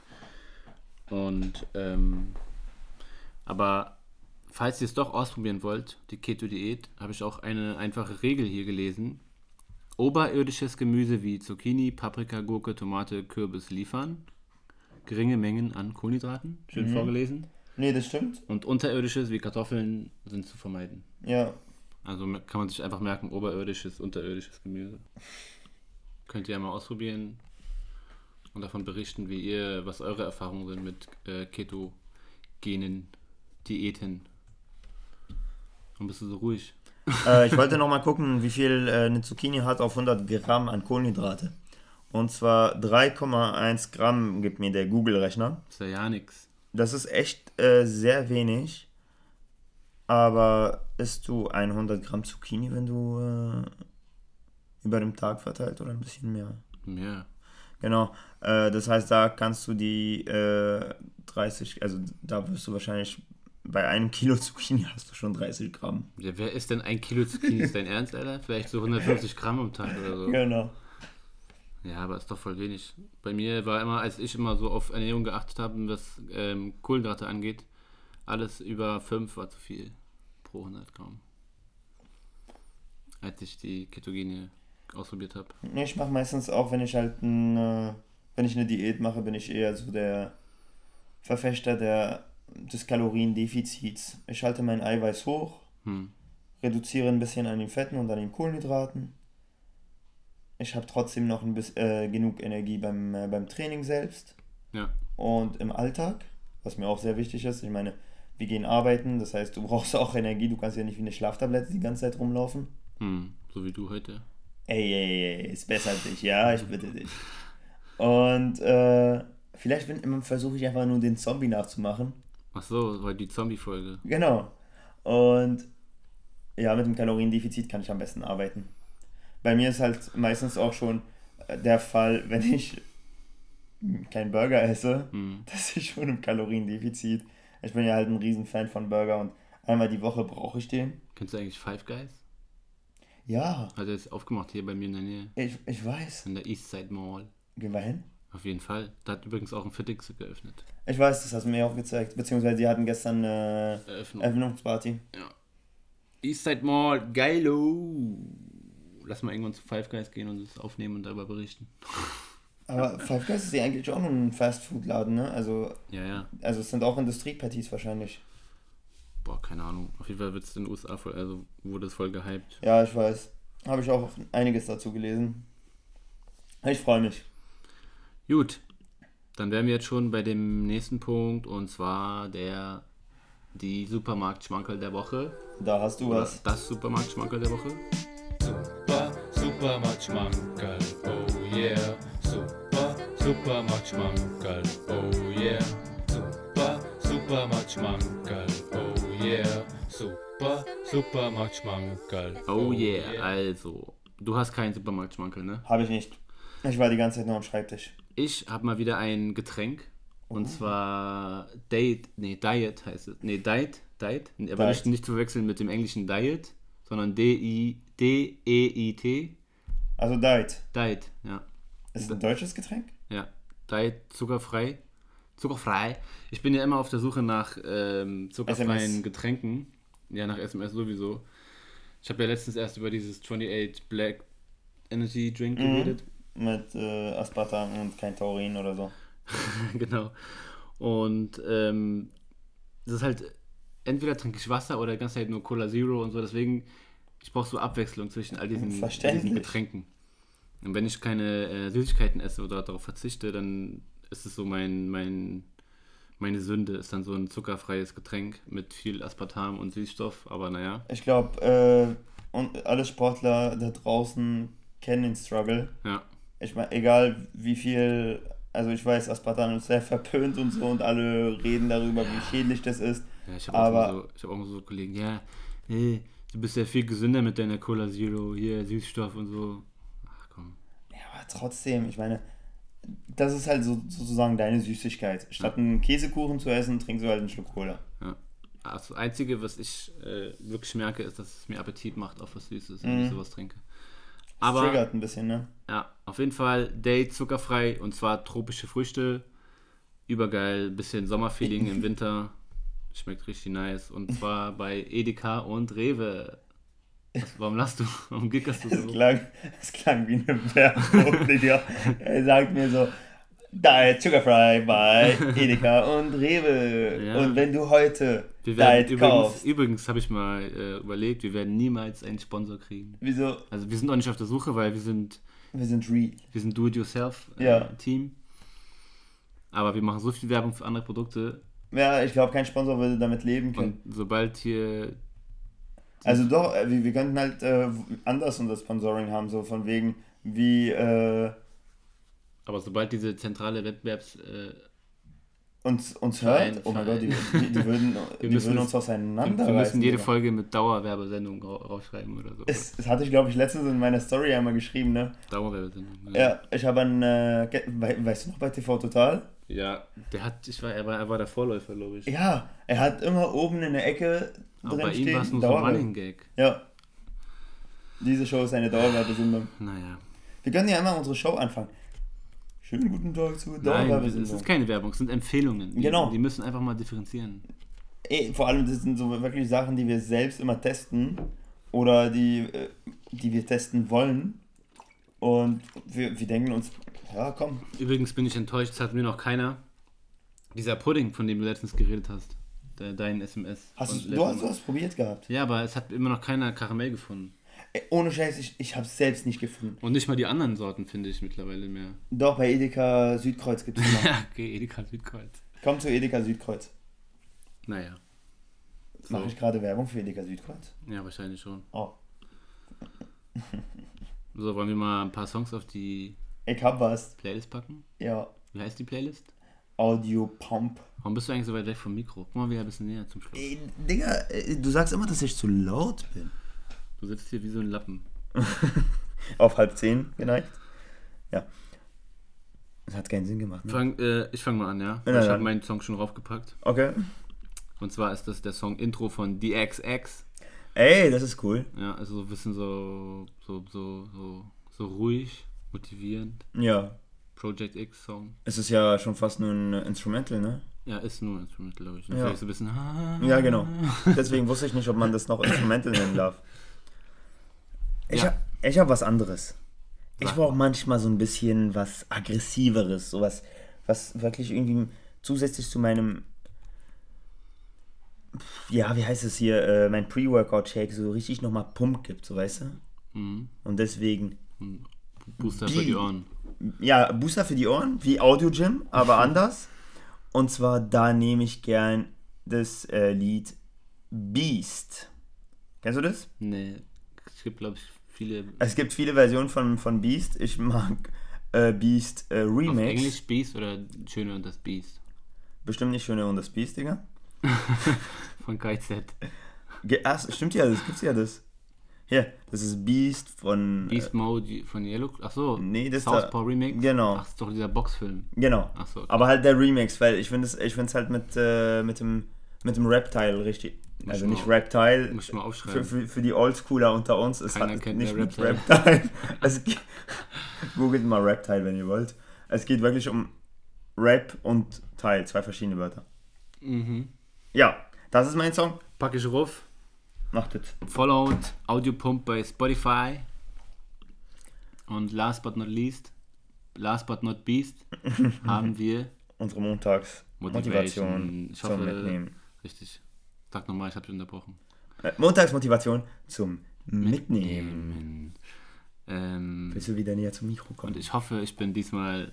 Und, ähm, aber falls ihr es doch ausprobieren wollt, die Keto-Diät, habe ich auch eine einfache Regel hier gelesen. Oberirdisches Gemüse wie Zucchini, Paprika, Gurke, Tomate, Kürbis liefern. Geringe Mengen an Kohlenhydraten, schön vorgelesen. Nee, das stimmt. Und unterirdisches wie Kartoffeln sind zu vermeiden. Ja. Also kann man sich einfach merken, oberirdisches, unterirdisches Gemüse. Könnt ihr ja mal ausprobieren und davon berichten, wie ihr, was eure Erfahrungen sind mit äh, Keto-Genen, Diäten. Und bist du so ruhig? äh, ich wollte noch mal gucken, wie viel äh, eine Zucchini hat auf 100 Gramm an Kohlenhydrate. Und zwar 3,1 Gramm gibt mir der Google-Rechner. Ist ja ja nix. Das ist echt äh, sehr wenig. Aber isst du 100 Gramm Zucchini, wenn du äh, über den Tag verteilt oder ein bisschen mehr? Ja. Genau. Äh, das heißt, da kannst du die äh, 30, also da wirst du wahrscheinlich bei einem Kilo *laughs* Zucchini hast du schon 30 Gramm. ja. Wer isst denn ein Kilo Zucchini? Ist dein Ernst, Alter? Vielleicht so 150 Gramm am Tag oder so. Genau. Ja, aber ist doch voll wenig. Bei mir war immer, als ich immer so auf Ernährung geachtet habe, was ähm, Kohlenhydrate angeht, alles über 5 war zu viel pro 100 Gramm. Als ich die Ketogene ausprobiert habe. Ich mache meistens auch, wenn ich halt ein, äh, wenn ich eine Diät mache, bin ich eher so der Verfechter der, des Kaloriendefizits. Ich halte mein Eiweiß hoch, Hm. reduziere ein bisschen an den Fetten und an den Kohlenhydraten. Ich habe trotzdem noch ein bisschen, äh, genug Energie beim, äh, beim Training selbst Ja. und im Alltag, was mir auch sehr wichtig ist. Ich meine, wir gehen arbeiten, das heißt, du *laughs* brauchst auch Energie, du kannst ja nicht wie eine Schlaftablette die ganze Zeit rumlaufen. Hm. So wie du heute. Ey, ey, ey, ist besser als ich, ja, ich bitte dich. Und äh, vielleicht versuche ich einfach nur den Zombie nachzumachen. Ach so, war die Zombie-Folge. Genau. Und ja, mit dem Kaloriendefizit kann ich am besten arbeiten. Bei mir ist halt meistens auch schon äh, der Fall, wenn ich keinen Burger esse, Hm. dass ich schon im Kaloriendefizit. Ich bin ja halt ein Riesenfan von Burger und einmal die Woche brauche ich den. Kennst du eigentlich Five Guys? Ja, Hat er jetzt aufgemacht hier bei mir in der Nähe. ich, ich weiß. In der Eastside Mall. Gehen wir hin? Auf jeden Fall. Da hat übrigens auch ein Fitix geöffnet. Ich weiß, das hast du mir auch gezeigt. Beziehungsweise die hatten gestern eine Eröffnung. Eröffnungsparty. Eastside Mall, geilo. Lass mal irgendwann zu Five Guys gehen und es aufnehmen und darüber berichten. *laughs* Aber Five Guys ist ja eigentlich auch nur ein Fastfood-Laden, ne? Also, Ja, ja. also es sind auch Industriepartys wahrscheinlich. Boah, keine Ahnung. Auf jeden Fall wird es in den USA voll, also wurde es voll gehypt. Ja, ich weiß. Habe ich auch einiges dazu gelesen. Ich freue mich. Gut, dann wären wir jetzt schon bei dem nächsten Punkt und zwar der die Supermarktschmankerl der Woche. Da hast du Oder was. das Supermarktschmankerl der Woche. Super, Supermarktschmankerl, oh yeah. Super, Supermarktschmankerl, oh yeah. Super, Supermarktschmankerl, oh yeah. Super, Supermarktschmankerl, Oh yeah, also. Du hast keinen Supermarktschmankerl, ne? Habe ich nicht. Ich war die ganze Zeit nur am Schreibtisch. Ich habe mal wieder ein Getränk. Und zwar Date, nee, Diet heißt es. Nee, Diet, Diet. Aber Diet. nicht, nicht zu verwechseln mit dem englischen Diet, sondern D-E-I-T. Also Diet. Diet, ja. Ist es ein deutsches Getränk? Ja. Diet, zuckerfrei. Zuckerfrei. Ich bin ja immer auf der Suche nach ähm, zuckerfreien SMS. Getränken. Ja, nach SMS sowieso. Ich habe ja letztens erst über dieses 28 Black Energy Drink Mhm. geredet. Mit äh, Aspartam und kein Taurin oder so. *laughs* genau. Und ähm, das ist halt, entweder trinke ich Wasser oder die ganze Zeit nur Cola Zero und so. Deswegen, ich brauche so Abwechslung zwischen all diesen, diesen Getränken. Und wenn ich keine äh, Süßigkeiten esse oder darauf verzichte, dann ist es so mein, mein, meine Sünde, ist dann so ein zuckerfreies Getränk mit viel Aspartam und Süßstoff. Aber naja, Ich glaube, äh, und alle Sportler da draußen kennen den Struggle. ja. Ich meine, egal wie viel, also ich weiß, Aspartam ist sehr verpönt und so und alle reden darüber, wie schädlich das ist. ja ich habe auch, so, ich hab auch mal so Kollegen, ja, hey, du bist ja viel gesünder mit deiner Cola Zero, hier Süßstoff und so. Ach komm. Ja, aber trotzdem, ich meine, das ist halt so, sozusagen deine Süßigkeit. Statt einen Käsekuchen zu essen, trinkst du halt einen Schluck Cola. Ja. Also das Einzige, was ich äh, wirklich merke, ist, dass es mir Appetit macht auf was Süßes, wenn Mhm. ich sowas trinke. Das Aber triggert ein bisschen, ne? ja, auf jeden Fall Date zuckerfrei und zwar tropische Früchte. Übergeil, bisschen Sommerfeeling im *laughs* Winter. Schmeckt richtig nice. Und zwar bei Edeka und Rewe. Was, warum lachst du? *laughs* Warum gickerst du Es so? klang, es klang wie eine Werbung, Digga. Er sagt mir so, Diet Sugarfrei bei Edeka und Rewe. Ja. Und wenn du heute Wir werden Diet übrigens, kaufst, übrigens habe ich mal äh, überlegt, wir werden niemals einen Sponsor kriegen. wieso? Also wir sind auch nicht auf der Suche, weil wir sind Wir sind real. Wir sind Do-it-yourself-Team. Ja. Aber wir machen so viel Werbung für andere Produkte. Ja, ich glaube, kein Sponsor würde damit leben können. Und sobald hier. Also doch, äh, wir, wir könnten halt äh, anders unser Sponsoring haben, so von wegen, wie äh, Aber sobald diese zentrale Wettbewerbs. Äh, uns, uns Verein, hört. Oh mein. Gott, die, die, die würden, *laughs* die müssen würden es- uns auseinander wir müssen jede Digga. Folge mit Dauerwerbesendung ra- rausschreiben oder so. Es, das hatte ich, glaube ich, letztens in meiner Story einmal geschrieben, ne? Dauerwerbesendung. Ja, ich habe einen, äh, weißt du noch bei TV Total? Ja, der hat, ich war, er war, er war der Vorläufer, glaube ich. Ja, er hat immer oben in der Ecke Aber drin bei ihm war es stehen, nur so ein. Running Gag. Ja. Diese Show ist eine Dauerwerbesendung. Naja. Wir können ja einmal unsere Show anfangen. Schönen guten Tag zu Nein, Dauerwerbesendung. es ist keine Werbung, es sind Empfehlungen. Die, Genau. Die müssen einfach mal differenzieren. Ey, vor allem, das sind so wirklich Sachen, die wir selbst immer testen oder die, äh, die wir testen wollen. Und wir, wir denken uns, ja komm, Übrigens bin ich enttäuscht, es hat mir noch keiner. Dieser Pudding, von dem du letztens geredet hast. Der, dein SMS. hast du, du hast was probiert gehabt. Ja, aber es hat immer noch keiner Karamell gefunden. Ey, ohne Scheiß, ich, ich habe es selbst nicht gefunden. Und nicht mal die anderen Sorten finde ich mittlerweile mehr. Doch, bei Edeka Südkreuz gibt es. *laughs* Ja, okay, Edeka Südkreuz. Komm zu Edeka Südkreuz. Naja. So. Mache ich gerade Werbung für Edeka Südkreuz? Ja, wahrscheinlich schon. Oh. *laughs* So, wollen wir mal ein paar Songs auf die Ich hab was. Playlist packen? Ja. Wie heißt die Playlist? Audio Pump. Warum bist du eigentlich so weit weg vom Mikro? Guck mal wieder ein bisschen näher zum Schluss. Ey, Digga, äh, du sagst immer, dass ich zu laut bin. Du sitzt hier wie so ein Lappen. *laughs* Auf halb zehn geneigt. Ja. Das hat keinen Sinn gemacht. Ne? Fang, äh, ich fange mal an, ja? Ja, ich habe meinen Song schon raufgepackt. Okay. Und zwar ist das der Song Intro von DXX. Ey, das ist cool. Ja, also so ein bisschen so, so, so, so, so ruhig, motivierend. Ja. Project X Song. Es ist ja schon fast nur ein Instrumental, ne? Ja, ist nur Instrumental, glaube ich. Ja. Vielleicht so ein bisschen. Ja, genau. Deswegen wusste ich nicht, ob man das noch Instrumental nennen darf. Ich, Ja. hab, habe was anderes. Ich brauche manchmal so ein bisschen was Aggressiveres, sowas, was wirklich irgendwie zusätzlich zu meinem, ja, wie heißt es hier, äh, mein Pre-Workout-Shake so richtig nochmal Pump gibt, so weißt du? Mhm. Und deswegen, Booster Die- für die Ohren. ja, Booster für die Ohren, wie Audio Gym, aber *laughs* anders. Und zwar, da nehme ich gern das äh, Lied Beast. Kennst du das? Nee, es gibt, glaube ich, viele. Es gibt viele Versionen von, von Beast. Ich mag äh, Beast äh, Auf Remix. Englisch Beast oder Schöne und das Beast? Bestimmt nicht Schöne und das Beast, Digga. Von KZ. Ach, stimmt ja, das gibt's ja das. Hier, das ist Beast von. Beast Mode von Yellow. Achso, Nee, das da- Southpaw Remix. genau. Ach, das ist doch dieser Boxfilm. Äh, genau. Ach so, okay. Aber halt der Remix, weil ich finde es ich find's halt mit, äh, mit dem mit dem Reptile richtig. Muss also ich nicht mal- Reptile. muss ich mal Für, aufschreiben. für, für die Oldschooler unter uns ist halt nicht mit Reptile. Reptile. *laughs* es, ge- googelt mal Reptile, wenn ihr wollt. Es geht wirklich um Rap und Teil, zwei verschiedene Wörter. Mhm. Ja, das ist mein Song. Pack ich ruf. Macht es. Followed Audiopump bei Spotify. Und last but not least, last but not beast, *laughs* haben wir Unsere Montagsmotivation zum hoffe, Mitnehmen. richtig. Sag nochmal, ich habe dich unterbrochen. Äh, Montagsmotivation zum Mitnehmen. Ähm, Willst du wieder näher zum Mikro kommen? und ich hoffe, ich bin diesmal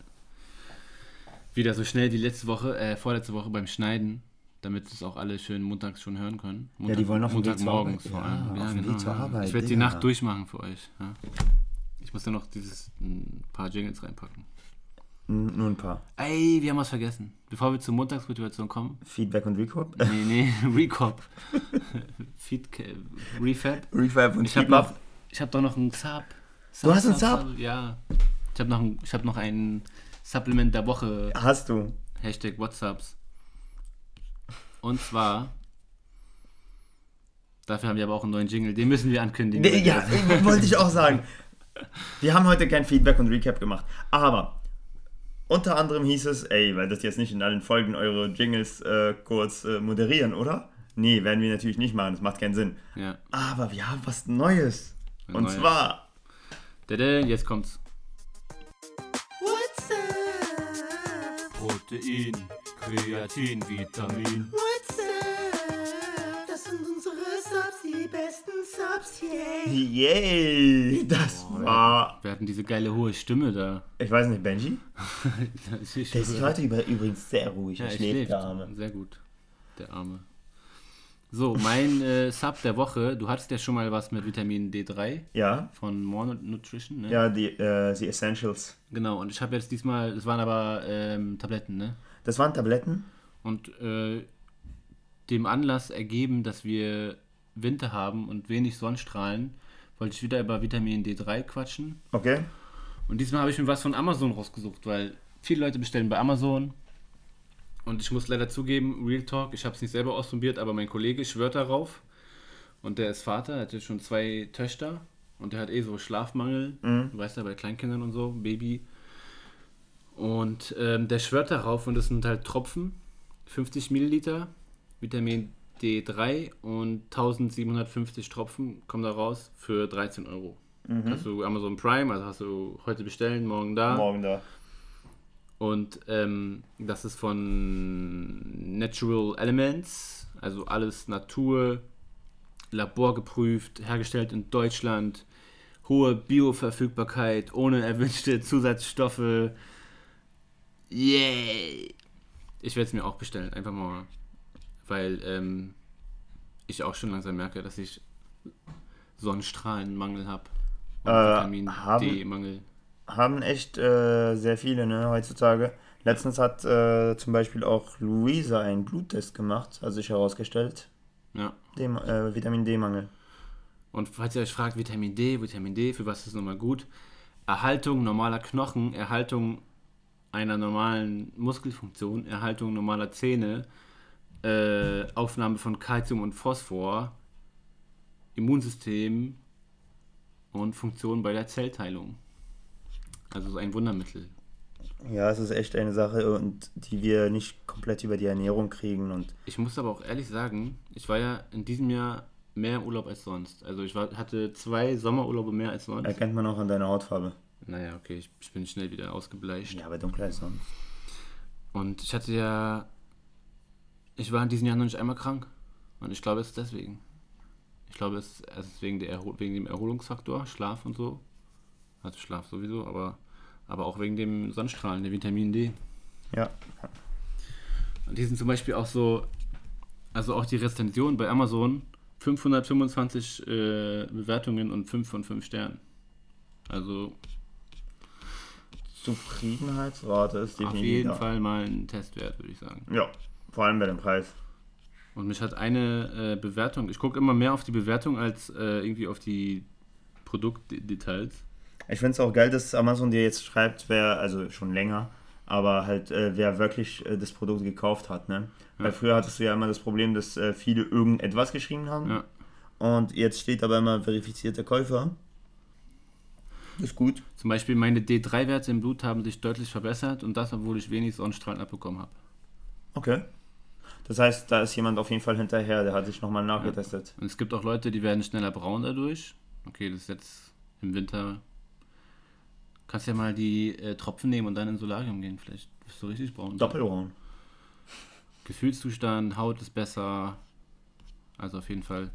wieder so schnell wie letzte Woche, äh, vorletzte Woche beim Schneiden, damit es auch alle schön montags schon hören können. Ja, die wollen auf Montagmorgens vor Ja, allem. auf dem Weg zur Arbeit, Ich werde die. Nacht durchmachen für euch. Ja. Ich muss dann noch dieses ein paar Jingles reinpacken. Nur ein paar. Ey, wir haben was vergessen. Bevor wir zur Montagsmotivation kommen. Feedback und Recop. Nee, nee, *laughs* Recop. Feed, Refab. Refab und Ich habe noch, ich habe doch noch einen Sub. Du hast einen Sub? Ja. Ich habe noch, ein- ich hab noch ein Supplement der Woche. Hast du. Hashtag WhatsApps. Und zwar. Dafür haben wir aber auch einen neuen Jingle. Den müssen wir ankündigen. Nee, ja, wollte ich auch sagen. Wir haben heute kein Feedback und Recap gemacht. Aber unter anderem hieß es, ey, weil das jetzt nicht in allen Folgen eure Jingles äh, kurz äh, moderieren, oder? Nee, werden wir natürlich nicht machen, das macht keinen Sinn. Ja. Aber wir haben was Neues. Ein Und neues. zwar, Dada, jetzt kommt's. What's up? Protein, Kreatin, Vitamin. What's Subs, yay. yay, das war, Wir hatten diese geile hohe Stimme da. ich weiß nicht, Benji? *laughs* Der ist heute über, übrigens sehr ruhig, Ja, er schläft, schläft. der Arme. Sehr gut. Der Arme. So, mein äh, Sub der Woche. Du hattest ja schon mal was mit Vitamin D3 Ja, von More Nutrition, ne? ja, die, äh, die Essentials. Genau, und ich habe jetzt diesmal, das waren aber ähm, Tabletten, ne? Das waren Tabletten? Und äh, dem Anlass ergeben, dass wir Winter haben und wenig Sonnenstrahlen, wollte ich wieder über Vitamin D3 quatschen. Okay. Und diesmal habe ich mir was von Amazon rausgesucht, weil viele Leute bestellen bei Amazon. Und ich muss leider zugeben, Real Talk, ich habe es nicht selber ausprobiert, aber mein Kollege schwört darauf. Und der ist Vater, er hat ja schon zwei Töchter. Und der hat eh so Schlafmangel, Mhm. du weißt ja, bei Kleinkindern und so, Baby. Und ähm, der schwört darauf und das sind halt Tropfen, 50 Milliliter, Vitamin D3 und 1750 Tropfen kommen da raus für 13 Euro. Hast du Amazon Prime, also hast du heute bestellen, morgen da. Morgen da. Und ähm, das ist von Natural Elements, also alles Natur, laborgeprüft, hergestellt in Deutschland, hohe Bioverfügbarkeit, ohne erwünschte Zusatzstoffe. Yay! Ich werde es mir auch bestellen, einfach mal, weil ähm, ich auch schon langsam merke, dass ich Sonnenstrahlenmangel habe. Äh, Vitamin D-Mangel. Haben echt äh, sehr viele, ne, heutzutage. Letztens hat äh, zum Beispiel auch Luisa einen Bluttest gemacht, hat sich herausgestellt. Ja. Dem, äh, Vitamin D-Mangel. Und falls ihr euch fragt, Vitamin D, Vitamin D, für was ist nochmal gut? Erhaltung normaler Knochen, Erhaltung einer normalen Muskelfunktion, Erhaltung normaler Zähne, äh, Aufnahme von Kalzium und Phosphor, Immunsystem und Funktion bei der Zellteilung. Also so ein Wundermittel. Ja, es ist echt eine Sache, und die wir nicht komplett über die Ernährung kriegen. Und Ich muss aber auch ehrlich sagen, ich war ja in diesem Jahr mehr Urlaub als sonst. Also ich war, hatte zwei Sommerurlaube mehr als sonst. erkennt man auch an deiner Hautfarbe. Naja, okay, ich, ich bin schnell wieder ausgebleicht. Ja, aber dunkler als sonst. Und ich hatte ja. Ich war in diesem Jahr noch nicht einmal krank. Und ich glaube, es ist deswegen. Ich glaube, es ist wegen, der Erhol wegen dem Erholungsfaktor, Schlaf und so. Also Schlaf sowieso, aber, aber auch wegen dem Sonnenstrahlen, der Vitamin D. Ja. Und die sind zum Beispiel auch so. Also auch die Rezension bei Amazon: 525 äh, Bewertungen und 5 von 5 Sternen. Also Zufriedenheitsrate ist auf definitiv jeden da. Fall mal ein Testwert, würde ich sagen. Ja, vor allem bei dem Preis. Und mich hat eine äh, Bewertung, ich gucke immer mehr auf die Bewertung als äh, irgendwie auf die Produktdetails. Ich finde es auch geil, dass Amazon dir jetzt schreibt, wer, also schon länger, aber halt, äh, wer wirklich äh, das Produkt gekauft hat, ne? Weil früher hattest du ja immer das Problem, dass äh, viele irgendetwas geschrieben haben. Ja. Und jetzt steht aber immer verifizierter Käufer. Ist gut. Zum Beispiel meine D3-Werte im Blut haben sich deutlich verbessert und das, obwohl ich wenig Sonnenstrahlen abbekommen habe. Okay. Das heißt, da ist jemand auf jeden Fall hinterher, der hat sich nochmal nachgetestet. Und es gibt auch Leute, die werden schneller braun dadurch. Okay, das ist jetzt im Winter. Kannst ja mal die äh, Tropfen nehmen und dann ins Solarium gehen. Vielleicht bist du richtig braun. Doppelbraun. Gefühlszustand, Haut ist besser. Also auf jeden Fall.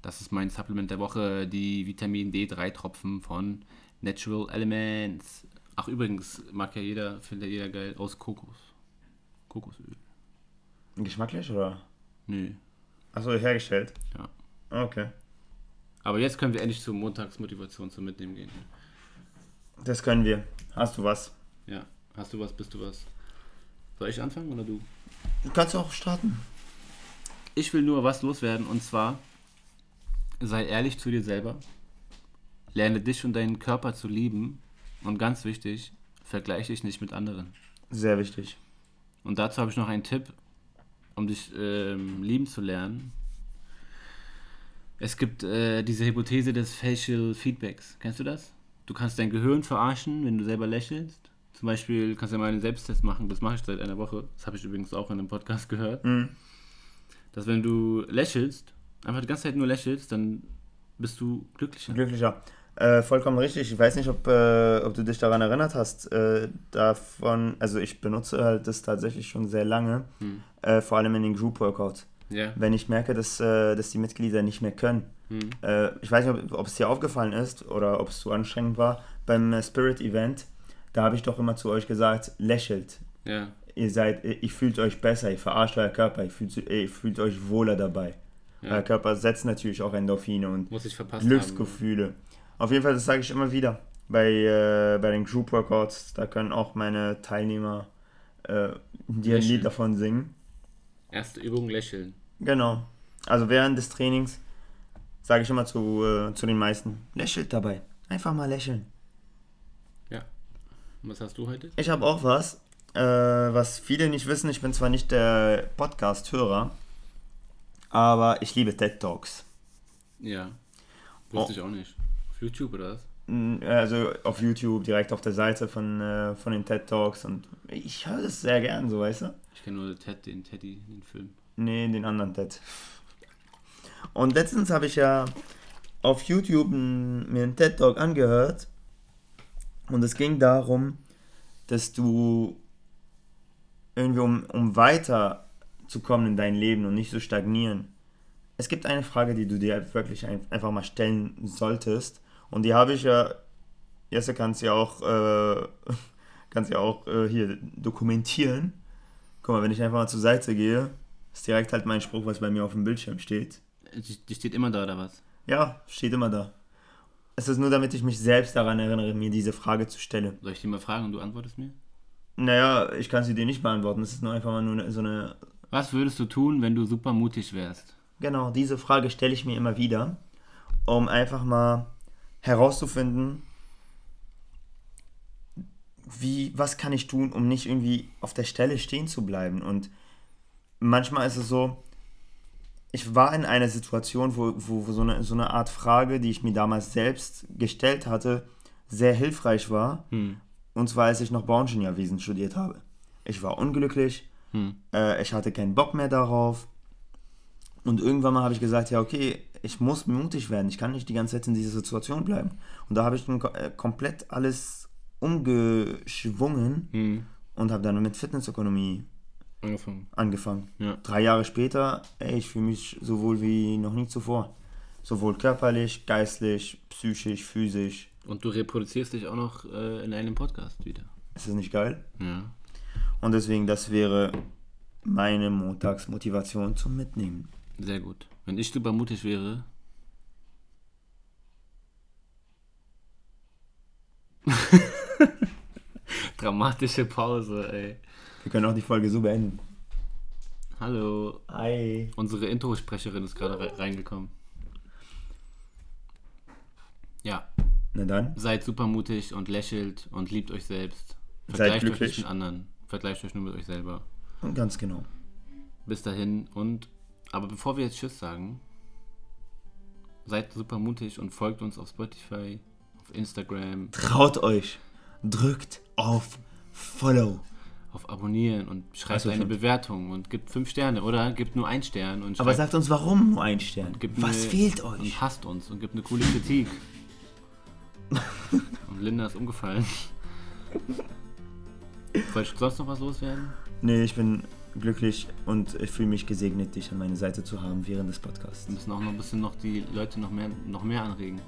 Das ist mein Supplement der Woche, die Vitamin D3 Tropfen von Natural Elements. Ach übrigens, mag ja jeder, findet ja jeder geil, aus Kokos. Kokosöl. Geschmacklich oder? Nö. Achso, hergestellt. Ja. Okay. Aber jetzt können wir endlich zur Montagsmotivation zum Mitnehmen gehen. Das können wir. Hast du was? Ja. Hast du was, bist du was? Soll ich anfangen oder du? Du kannst auch starten. Ich will nur was loswerden und zwar sei ehrlich zu dir selber, lerne dich und deinen Körper zu lieben und ganz wichtig, vergleiche dich nicht mit anderen. Sehr wichtig. Und dazu habe ich noch einen Tipp, um dich ähm, lieben zu lernen. Es gibt äh, diese Hypothese des Facial Feedbacks. Kennst du das? Du kannst dein Gehirn verarschen, wenn du selber lächelst. Zum Beispiel kannst du ja mal einen Selbsttest machen. Das mache ich seit einer Woche. Das habe ich übrigens auch in einem Podcast gehört. Mhm. Dass wenn du lächelst, einfach die ganze Zeit nur lächelst, dann bist du glücklicher. Glücklicher. Äh, vollkommen richtig. Ich weiß nicht, ob, äh, ob du dich daran erinnert hast. Äh, davon, also ich benutze halt das tatsächlich schon sehr lange, Hm. äh, vor allem in den Group Workouts. Ja. Wenn ich merke, dass, äh, dass die Mitglieder nicht mehr können. Hm. Äh, ich weiß nicht, ob, ob es dir aufgefallen ist oder ob es zu anstrengend war. Beim Spirit Event, da habe ich doch immer zu euch gesagt, lächelt. Ja. Ihr seid, ihr, ihr fühlt euch besser, ihr verarscht euer Körper, ihr fühlt, ihr fühlt euch wohler dabei. Ja. Euer Körper setzt natürlich auch Endorphine und Glücksgefühle. Auf jeden Fall, das sage ich immer wieder. Bei, äh, bei den Group Workouts, da können auch meine Teilnehmer äh, dir ein. Lied davon singen. Erste Übung lächeln. Genau. Also während des Trainings sage ich immer zu, äh, zu den meisten, lächelt dabei. Einfach mal lächeln. Ja. Und was hast du heute? Ich habe auch was, äh, was viele nicht wissen. Ich bin zwar nicht der Podcast-Hörer, aber ich liebe TED Talks. Ja. Wusste Oh. ich auch nicht. Auf YouTube oder was? Mm, Also auf YouTube, direkt auf der Seite von, äh, von den TED Talks und ich höre das sehr gern, so weißt du? Ich kenne nur Ted, den Teddy, den Film. Nee, den anderen TED. Und letztens habe ich ja auf YouTube n- mir einen TED Talk angehört und es ging darum, dass du irgendwie um, um weiter zu kommen in dein Leben und nicht so stagnieren. Es gibt eine Frage, die du dir wirklich ein, einfach mal stellen solltest und die habe ich ja, Jesse kannst ja auch, äh, *laughs* kannst ja auch äh, hier dokumentieren. Guck mal, wenn ich einfach mal zur Seite gehe, ist direkt halt mein Spruch, was bei mir auf dem Bildschirm steht. Die, steht immer da oder was? Ja, steht immer da. Es ist nur, damit ich mich selbst daran erinnere, mir diese Frage zu stellen. Soll ich die mal fragen und du antwortest mir? Naja, ich kann sie dir nicht beantworten. Es ist nur einfach mal nur so eine. Was würdest du tun, wenn du super mutig wärst? Genau, diese Frage stelle ich mir immer wieder, um einfach mal herauszufinden, wie, was kann ich tun, um nicht irgendwie auf der Stelle stehen zu bleiben. Und manchmal ist es so, ich war in einer Situation, wo, wo, wo so, eine, so eine Art Frage, die ich mir damals selbst gestellt hatte, sehr hilfreich war. Hm. Und zwar, als ich noch Bauingenieurwesen studiert habe. Ich war unglücklich, Hm. äh, ich hatte keinen Bock mehr darauf. Und irgendwann mal habe ich gesagt, ja, okay, ich muss mutig werden. Ich kann nicht die ganze Zeit in dieser Situation bleiben. Und da habe ich dann äh, komplett alles umgeschwungen Hm. und habe dann mit Fitnessökonomie Angefangen. angefangen. Ja. Drei Jahre später, ey, ich fühle mich so wohl wie noch nie zuvor. Sowohl körperlich, geistlich, psychisch, physisch. Und du reproduzierst dich auch noch äh, in einem Podcast wieder. Ist das nicht geil? Ja. Und deswegen, das wäre meine Montagsmotivation zum Mitnehmen. Sehr gut. Wenn ich super mutig wäre. *laughs* Dramatische Pause, ey. Wir können auch die Folge so beenden. Hallo. Hi. Unsere Intro-Sprecherin ist gerade re reingekommen. Ja, Na dann, seid super mutig und lächelt und liebt euch selbst. Vergleicht euch mit anderen. Vergleicht euch nur mit euch selber. und ganz genau. Bis dahin und. Aber bevor wir jetzt Tschüss sagen, seid super mutig und folgt uns auf Spotify, auf Instagram, Traut euch. Drückt auf Follow. auf Abonnieren und schreibt Ach so, eine stimmt. Bewertung und gibt fünf Sterne oder gibt nur einen Stern und Aber sagt uns, warum nur ein Stern? Was eine- fehlt euch? und hasst uns und gibt eine coole Kritik. und Linda ist umgefallen. *laughs* Wolltest du sonst noch was loswerden? Nee, ich bin glücklich und ich fühle mich gesegnet, dich an meiner Seite zu haben während des Podcasts. Wir müssen auch noch ein bisschen noch die Leute noch mehr, noch mehr anregen.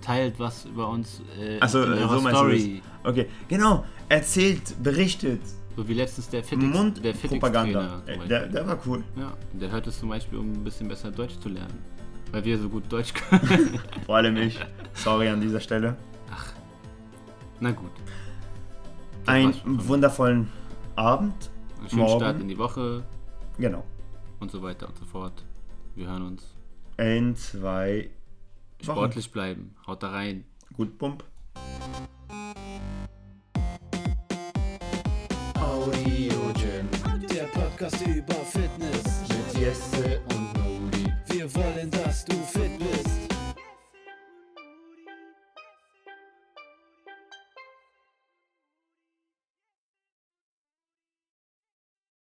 Teilt was über uns äh, Achso, in äh, eurer so Story. Okay, genau. Erzählt, berichtet. So wie letztens der Fitix, der Fitix-Trainer. Mundpropaganda. zum Ey, Beispiel. Der, der war cool. Ja, der hört es zum Beispiel, um ein bisschen besser Deutsch zu lernen. Weil wir so gut Deutsch können. *laughs* Vor allem ich. Sorry an dieser Stelle. Na gut. Einen wundervollen Abend einen schönen Morgen. Start in die Woche. Genau. Und so weiter und so fort. Wir hören uns. In zwei Wochen. Sportlich bleiben. Haut da rein. Gut, Pump. Audio Gym, der Podcast über Fitness. Mit Jesse und Noli. Wir wollen, dass du fit bist.